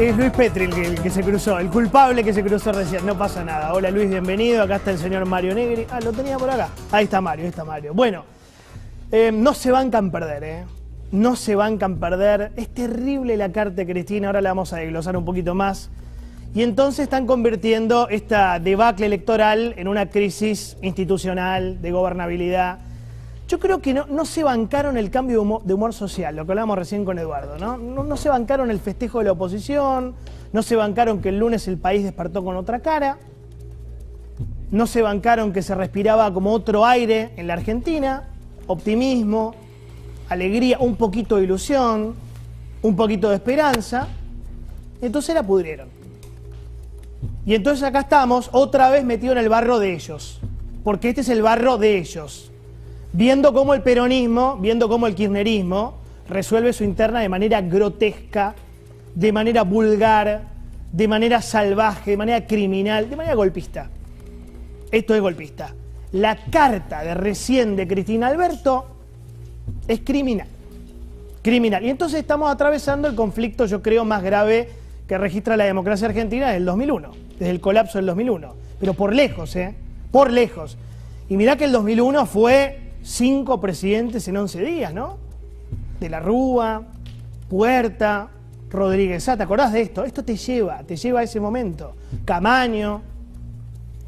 Es Luis Petri el que, se cruzó, el culpable que se cruzó recién. No pasa nada. Hola Luis, bienvenido. Acá está el señor Mario Negri. Ah, lo tenía por acá. Ahí está Mario, ahí está Mario. Bueno, eh, no se bancan perder, ¿eh? No se bancan perder. Es terrible la carta Cristina, ahora la vamos a desglosar un poquito más. Y entonces están convirtiendo esta debacle electoral en una crisis institucional, de gobernabilidad. Yo creo que no, se bancaron el cambio de humor, social, lo que hablábamos recién con Eduardo, ¿no? ¿no? No se bancaron el festejo de la oposición, no se bancaron que el lunes el país despertó con otra cara, no se bancaron que se respiraba como otro aire en la Argentina, optimismo, alegría, un poquito de ilusión, un poquito de esperanza, entonces la pudrieron. Y entonces acá estamos otra vez metidos en el barro de ellos, porque este es el barro de ellos viendo cómo el peronismo, viendo cómo el kirchnerismo resuelve su interna de manera grotesca, de manera vulgar, de manera salvaje, de manera criminal, de manera golpista. Esto es golpista. La carta de recién de Cristina Alberto es criminal. Criminal. Y entonces estamos atravesando el conflicto, yo creo, más grave que registra la democracia argentina desde el 2001, desde el colapso del 2001. Pero por lejos, ¿eh? Por lejos. Y mirá que el 2001 fue cinco presidentes en 11 días, ¿no? De la Rúa, Puerta, Rodríguez ¿te acordás de esto? Esto te lleva, te lleva a ese momento. Camaño,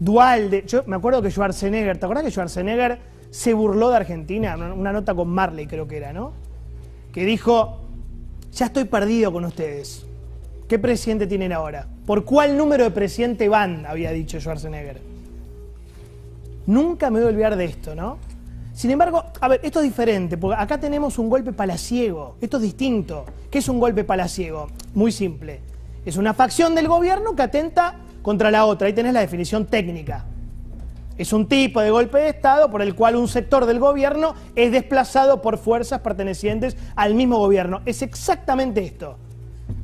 Dualde. Yo me acuerdo que Schwarzenegger, ¿te acordás que Schwarzenegger se burló de Argentina? Una nota con Marley creo que era, ¿no? Que dijo, ya estoy perdido con ustedes. ¿Qué presidente tienen ahora? ¿Por cuál número de presidente van? Había dicho Schwarzenegger. Nunca me voy a olvidar de esto, ¿no? Sin embargo, a ver, esto es diferente, porque acá tenemos un golpe palaciego, esto es distinto. ¿Qué es un golpe palaciego? Muy simple. Es una facción del gobierno que atenta contra la otra, ahí tenés la definición técnica. Es un tipo de golpe de Estado por el cual un sector del gobierno es desplazado por fuerzas pertenecientes al mismo gobierno. Es exactamente esto.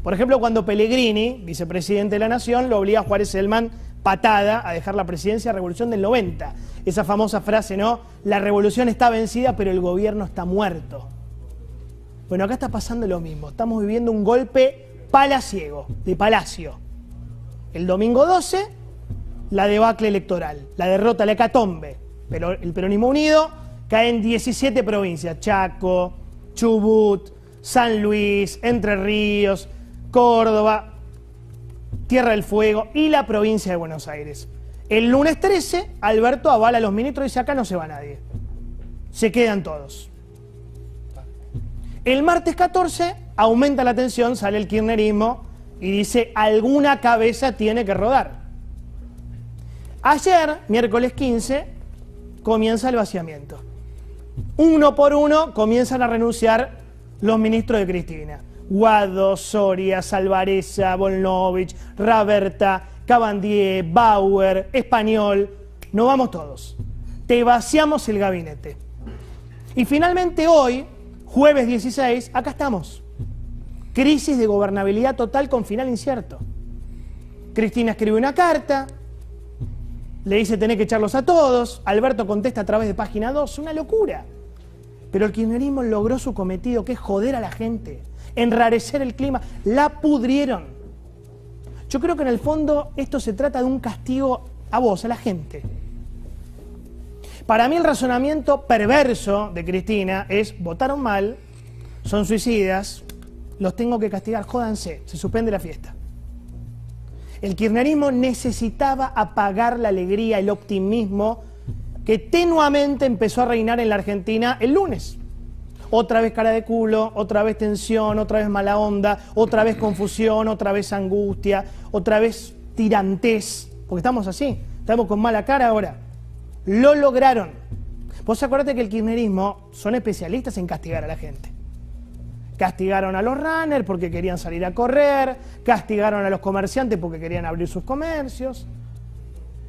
Por ejemplo, cuando Pellegrini, vicepresidente de la Nación, lo obliga a Juárez Selman patada a dejar la presidencia, revolución del 90. Esa famosa frase, ¿no? La revolución está vencida, pero el gobierno está muerto. Bueno, acá está pasando lo mismo. Estamos viviendo un golpe palaciego, de palacio. El domingo 12, la debacle electoral, la derrota, la hecatombe. Pero el peronismo unido cae en 17 provincias. Chaco, Chubut, San Luis, Entre Ríos, Córdoba, Tierra del Fuego y la provincia de Buenos Aires. El lunes 13, Alberto avala a los ministros y dice, acá no se va nadie. Se quedan todos. El martes 14 aumenta la tensión, sale el kirchnerismo y dice, alguna cabeza tiene que rodar. Ayer, miércoles 15, comienza el vaciamiento. Uno por uno comienzan a renunciar los ministros de Cristina. Guado, Soria, Salvareza, Volnovich, Raberta, Cabandier, Bauer, Español. No vamos todos. Te vaciamos el gabinete. Y finalmente hoy, jueves 16, acá estamos. Crisis de gobernabilidad total con final incierto. Cristina escribe una carta, le dice tenés que echarlos a todos, Alberto contesta a través de página 2, una locura. Pero el kirchnerismo logró su cometido, que es joder a la gente enrarecer el clima, la pudrieron. Yo creo que en el fondo esto se trata de un castigo a vos, a la gente. Para mí el razonamiento perverso de Cristina es, votaron mal, son suicidas, los tengo que castigar, jódanse, se suspende la fiesta. El kirchnerismo necesitaba apagar la alegría, el optimismo que tenuamente empezó a reinar en la Argentina el lunes. Otra vez cara de culo, otra vez tensión, otra vez mala onda, otra vez confusión, otra vez angustia, otra vez tirantes, porque estamos así, estamos con mala cara ahora. Lo lograron. Vos acuérdate que el kirchnerismo son especialistas en castigar a la gente. Castigaron a los runners porque querían salir a correr, castigaron a los comerciantes porque querían abrir sus comercios.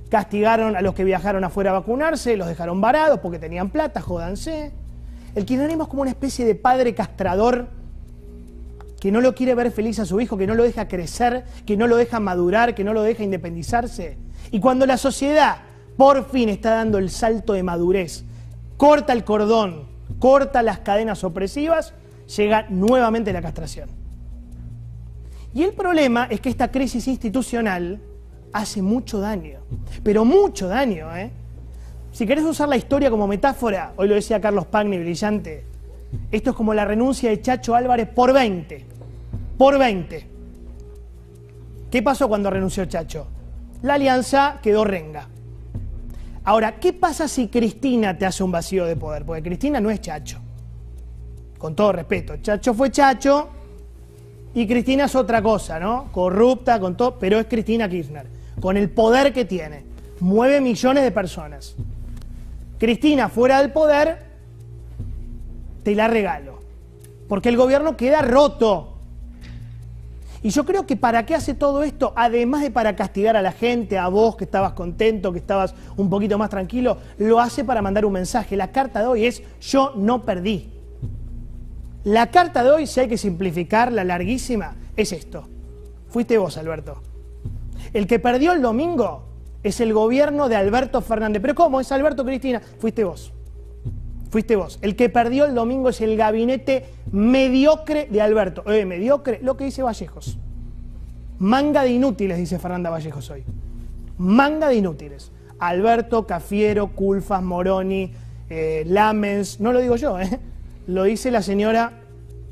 castigaron a los que viajaron afuera a vacunarse, los dejaron varados porque tenían plata, jódanse. El kirchnerismo es como una especie de padre castrador que no lo quiere ver feliz a su hijo, que no lo deja crecer, que no lo deja madurar, que no lo deja independizarse. Y cuando la sociedad por fin está dando el salto de madurez, corta el cordón, corta las cadenas opresivas, llega nuevamente la castración. Y el problema es que esta crisis institucional hace mucho daño, pero mucho daño. ¿eh? Si querés usar la historia como metáfora, hoy lo decía Carlos Pagni, brillante, esto es como la renuncia de Chacho Álvarez por 20 por 20. ¿Qué pasó cuando renunció Chacho? La alianza quedó renga. Ahora, ¿qué pasa si Cristina te hace un vacío de poder? Porque Cristina no es Chacho. Con todo respeto, Chacho fue Chacho y Cristina es otra cosa, ¿no? Corrupta, con todo, pero es Cristina Kirchner, con el poder que tiene. Mueve millones de personas. Cristina fuera del poder, te la regalo. Porque el gobierno queda roto. Y yo creo que para qué hace todo esto, además de para castigar a la gente, a vos que estabas contento, que estabas un poquito más tranquilo, lo hace para mandar un mensaje. La carta de hoy es yo no perdí. La carta de hoy, si hay que simplificar, la larguísima, es esto. Fuiste vos, Alberto. El que perdió el domingo es el gobierno de Alberto Fernández. Pero ¿cómo? Es Alberto Cristina. Fuiste vos. Fuiste vos. El que perdió el domingo es el gabinete mediocre de Alberto. Eh, mediocre, lo que dice Vallejos. Manga de inútiles, dice Fernanda Vallejos hoy. Manga de inútiles. Alberto, Cafiero, Culfas, Moroni, eh, Lamens, no lo digo yo, ¿eh? lo dice la señora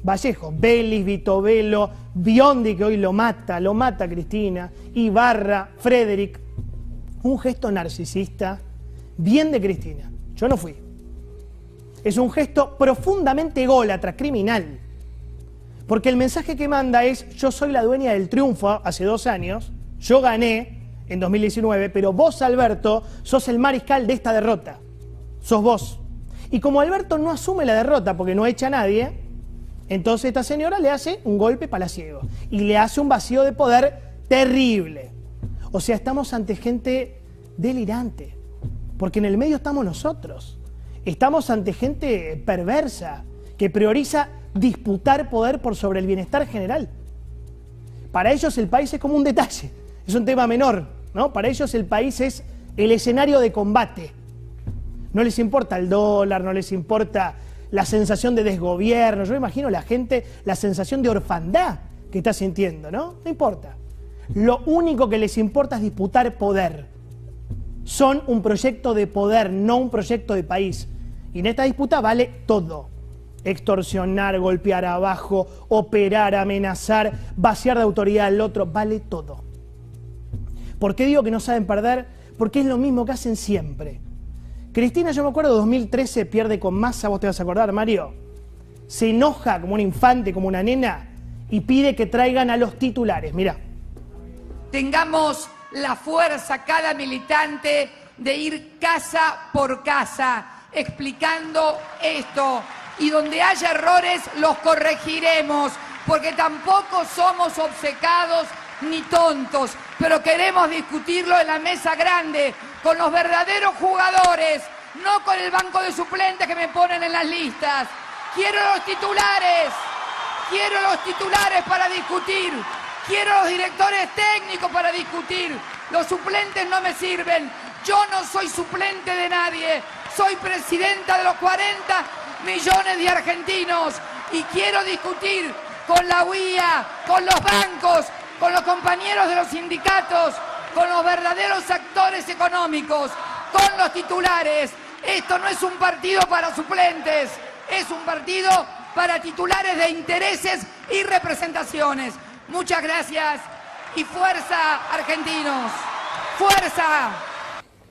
Vallejo, Belis, Vitovelo, Biondi, que hoy lo mata, lo mata Cristina, Ibarra, Frederick. Un gesto narcisista, bien de Cristina. Yo no fui es un gesto profundamente ególatra, criminal. Porque el mensaje que manda es, yo soy la dueña del triunfo hace dos años, yo gané en 2019, pero vos, Alberto, sos el mariscal de esta derrota. Sos vos. Y como Alberto no asume la derrota porque no echa a nadie, entonces esta señora le hace un golpe palaciego y le hace un vacío de poder terrible. O sea, estamos ante gente delirante, porque en el medio estamos nosotros. Estamos ante gente perversa que prioriza disputar poder por sobre el bienestar general. Para ellos el país es como un detalle, es un tema menor, ¿no? Para ellos el país es el escenario de combate. No les importa el dólar, no les importa la sensación de desgobierno. Yo imagino la gente, la sensación de orfandad que está sintiendo, ¿no? No importa. Lo único que les importa es disputar poder. Son un proyecto de poder, no un proyecto de país. Y en esta disputa vale todo. Extorsionar, golpear abajo, operar, amenazar, vaciar de autoridad al otro, vale todo. ¿Por qué digo que no saben perder? Porque es lo mismo que hacen siempre. Cristina, yo me acuerdo, 2013 pierde con masa, vos te vas a acordar, Mario. Se enoja como un infante, como una nena, y pide que traigan a los titulares. Mira. Tengamos la fuerza, cada militante, de ir casa por casa explicando esto y donde haya errores los corregiremos, porque tampoco somos obcecados ni tontos, pero queremos discutirlo en la mesa grande, con los verdaderos jugadores, no con el banco de suplentes que me ponen en las listas. Quiero los titulares, quiero los titulares para discutir, quiero los directores técnicos para discutir. Los suplentes no me sirven, yo no soy suplente de nadie, soy presidenta de los 40 millones de argentinos y quiero discutir con la UIA, con los bancos, con los compañeros de los sindicatos, con los verdaderos actores económicos, con los titulares. Esto no es un partido para suplentes, es un partido para titulares de intereses y representaciones. Muchas gracias y fuerza, argentinos. Fuerza.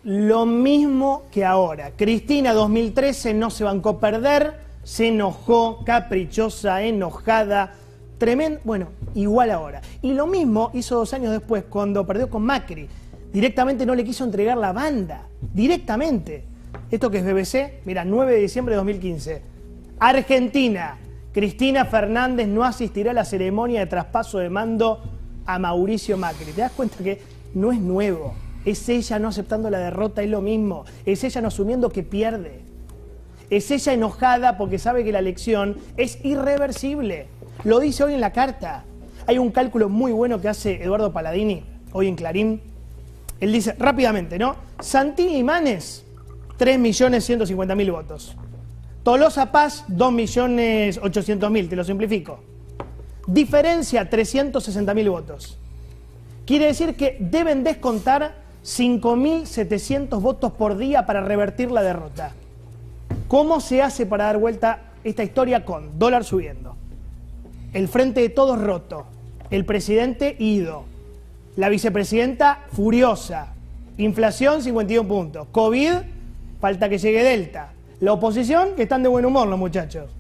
Lo mismo que ahora. Cristina 2013 no se bancó perder, se enojó, caprichosa, enojada, tremendo. Bueno, igual ahora. Y lo mismo hizo dos años después cuando perdió con Macri. Directamente no le quiso entregar la banda. Directamente. Esto que es BBC, mira, 9 de diciembre de 2015. Argentina. Cristina Fernández no asistirá a la ceremonia de traspaso de mando a Mauricio Macri. ¿Te das cuenta que no es nuevo? Es ella no aceptando la derrota, es lo mismo. Es ella no asumiendo que pierde. Es ella enojada porque sabe que la elección es irreversible. Lo dice hoy en la carta. Hay un cálculo muy bueno que hace Eduardo Paladini hoy en Clarín. Él dice rápidamente, ¿no? Santilli Imanes, 3.150.000 votos. Tolosa Paz, 2.800.000, te lo simplifico. Diferencia, 360.000 votos. Quiere decir que deben descontar 5.700 votos por día para revertir la derrota. ¿Cómo se hace para dar vuelta esta historia con dólar subiendo? El frente de todos roto, el presidente ido, la vicepresidenta furiosa, inflación 51 puntos, COVID, falta que llegue Delta, la oposición que están de buen humor los muchachos,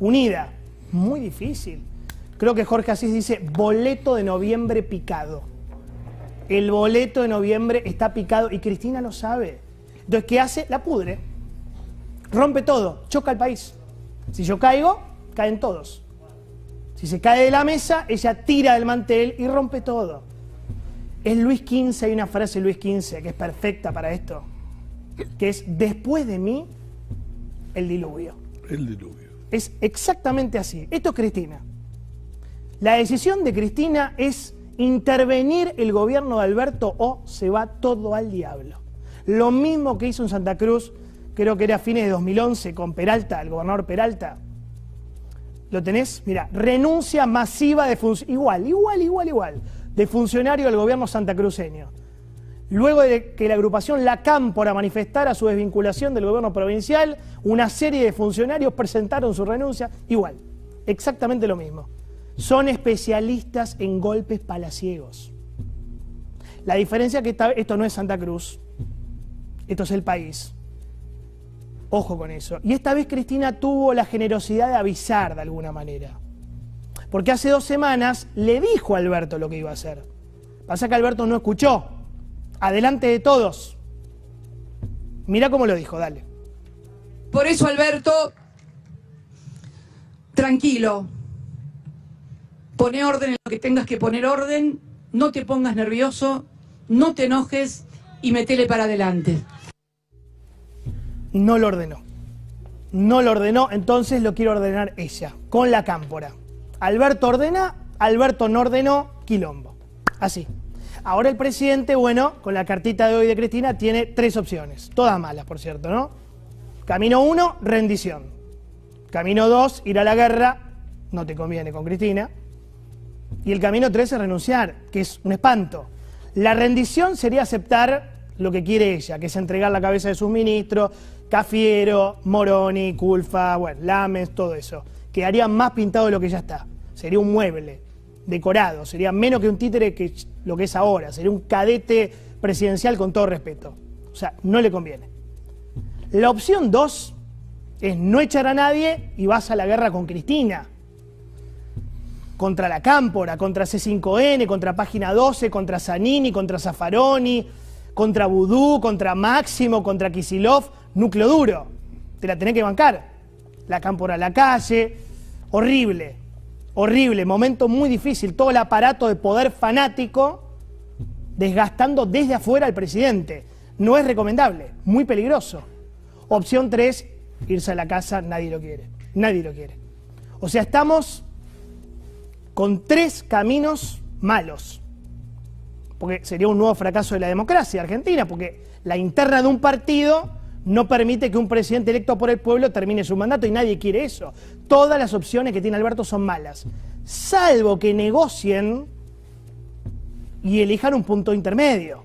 unida, muy difícil. Creo que Jorge Asís dice boleto de noviembre picado. El boleto de noviembre está picado y Cristina lo sabe. Entonces, ¿qué hace? La pudre. Rompe todo, choca el país. Si yo caigo, caen todos. Si se cae de la mesa, ella tira del mantel y rompe todo. Es Luis XV, hay una frase de Luis XV que es perfecta para esto, que es después de mí, el diluvio. El diluvio. Es exactamente así. Esto es Cristina. La decisión de Cristina es intervenir el gobierno de Alberto o se va todo al diablo. Lo mismo que hizo en Santa Cruz, creo que era a fines de 2011 con Peralta, el gobernador Peralta. ¿Lo tenés? Mira, renuncia masiva de funcionarios, igual, igual, igual, igual, de funcionario del gobierno santacruceño. Luego de que la agrupación La Cámpora manifestara su desvinculación del gobierno provincial, una serie de funcionarios presentaron su renuncia, igual, exactamente lo mismo son especialistas en golpes palaciegos. La diferencia es que esto no es Santa Cruz, esto es el país. Ojo con eso. Y esta vez Cristina tuvo la generosidad de avisar de alguna manera. Porque hace dos semanas le dijo a Alberto lo que iba a hacer. Pasa que Alberto no escuchó. Adelante de todos. Mira cómo lo dijo, dale. Por eso, Alberto, tranquilo, Pone orden en lo que tengas que poner orden, no te pongas nervioso, no te enojes y metele para adelante. No lo ordenó. No lo ordenó, entonces lo quiere ordenar ella, con la cámpora. Alberto ordena, Alberto no ordenó, quilombo. Así. Ahora el presidente, bueno, con la cartita de hoy de Cristina, tiene tres opciones. Todas malas, por cierto, ¿no? Camino uno, rendición. Camino dos, ir a la guerra. No te conviene con Cristina. Y el camino 3 es renunciar, que es un espanto. La rendición sería aceptar lo que quiere ella, que es entregar la cabeza de sus ministros, Cafiero, Moroni, Culfa, bueno, Lames, todo eso. Quedaría más pintado de lo que ya está. Sería un mueble decorado, sería menos que un títere que lo que es ahora, sería un cadete presidencial con todo respeto. O sea, no le conviene. La opción 2 es no echar a nadie y vas a la guerra con Cristina contra la Cámpora, contra C5N, contra Página 12, contra Zanini, contra Zaffaroni, contra Vudú, contra Máximo, contra Kisilov, núcleo duro. Te la tenés que bancar. La Cámpora a la calle, horrible, horrible, momento muy difícil, todo el aparato de poder fanático desgastando desde afuera al presidente. No es recomendable, muy peligroso. Opción 3, irse a la casa, nadie lo quiere. Nadie lo quiere. O sea, estamos con tres caminos malos. Porque sería un nuevo fracaso de la democracia argentina, porque la interna de un partido no permite que un presidente electo por el pueblo termine su mandato y nadie quiere eso. Todas las opciones que tiene Alberto son malas, salvo que negocien y elijan un punto intermedio.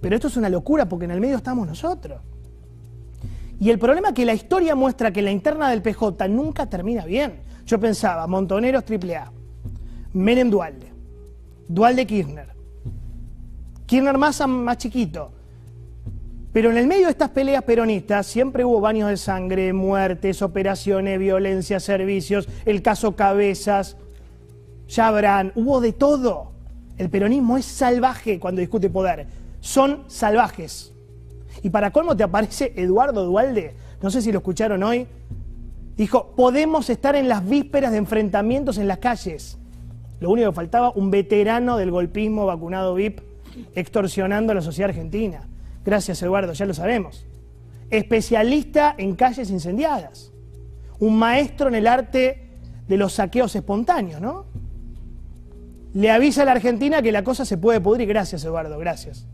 Pero esto es una locura porque en el medio estamos nosotros. Y el problema es que la historia muestra que la interna del PJ nunca termina bien. Yo pensaba, Montoneros AAA, Menem Dualde, Dualde Kirchner, Kirchner más, más chiquito. Pero en el medio de estas peleas peronistas siempre hubo baños de sangre, muertes, operaciones, violencia, servicios, el caso Cabezas, Chabran, hubo de todo. El peronismo es salvaje cuando discute poder. Son salvajes. Y para cómo te aparece Eduardo Dualde, no sé si lo escucharon hoy, dijo, podemos estar en las vísperas de enfrentamientos en las calles. Lo único que faltaba, un veterano del golpismo vacunado VIP extorsionando a la sociedad argentina. Gracias, Eduardo, ya lo sabemos. Especialista en calles incendiadas. Un maestro en el arte de los saqueos espontáneos, ¿no? Le avisa a la Argentina que la cosa se puede pudrir. Gracias, Eduardo, gracias.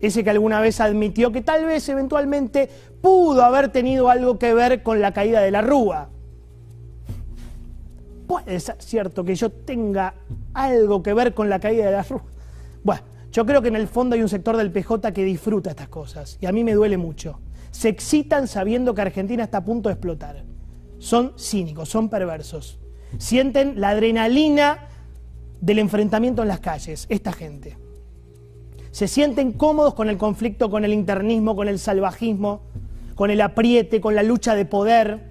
Ese que alguna vez admitió que tal vez eventualmente pudo haber tenido algo que ver con la caída de la Rúa. Puede ser cierto que yo tenga algo que ver con la caída de la Rúa. Bueno, yo creo que en el fondo hay un sector del PJ que disfruta estas cosas y a mí me duele mucho. Se excitan sabiendo que Argentina está a punto de explotar. Son cínicos, son perversos. Sienten la adrenalina del enfrentamiento en las calles, esta gente. Se sienten cómodos con el conflicto, con el internismo, con el salvajismo, con el apriete, con la lucha de poder.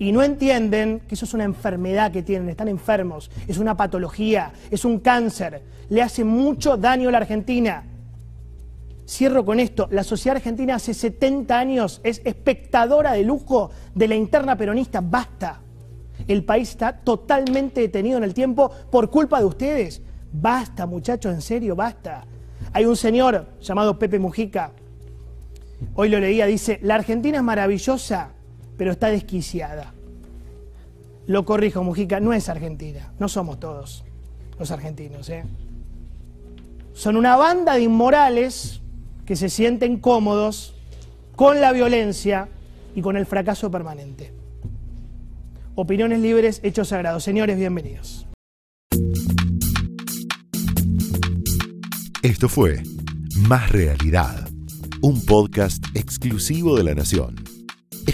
Y no entienden que eso es una enfermedad que tienen, están enfermos, es una patología, es un cáncer, le hace mucho daño a la Argentina. Cierro con esto, la sociedad argentina hace 70 años es espectadora de lujo de la interna peronista, basta. El país está totalmente detenido en el tiempo por culpa de ustedes. Basta, muchachos, en serio, basta. Hay un señor llamado Pepe Mujica, hoy lo leía, dice, la Argentina es maravillosa, pero está desquiciada. Lo corrijo, Mujica, no es Argentina, no somos todos los argentinos. ¿eh? Son una banda de inmorales que se sienten cómodos con la violencia y con el fracaso permanente. Opiniones libres, hechos sagrados. Señores, bienvenidos. Esto fue Más Realidad, un podcast exclusivo de La Nación.